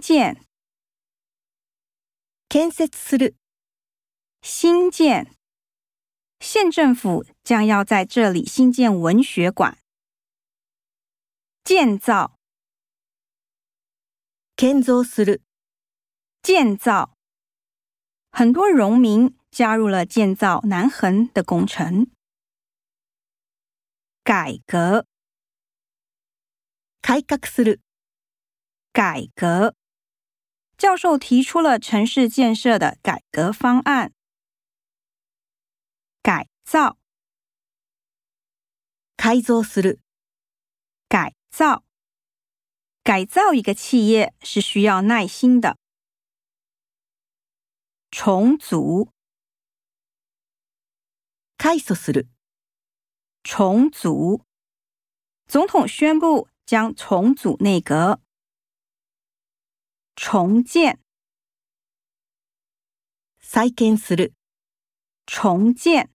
建，建設する。新建，县政府將要在这里新建文學館。建造，建造する。建造，很多農民加入了建造南橫的工程。改革，改革する。改革。教授提出了城市建设的改革方案，改造，改造，改造一个企业是需要耐心的，重组，改造，重组，总统宣布将重组内阁。重建，再建する。重建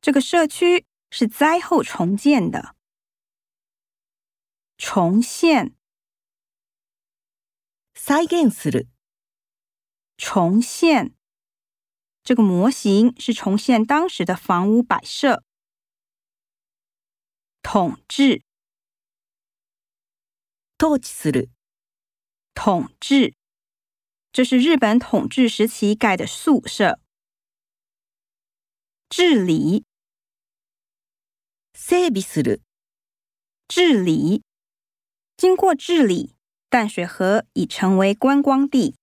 这个社区是灾后重建的。重现，再建する。重现这个模型是重现当时的房屋摆设。统治，統治する。统治，这是日本统治时期盖的宿舍。治理 s e b i s 治理，经过治理，淡水河已成为观光地。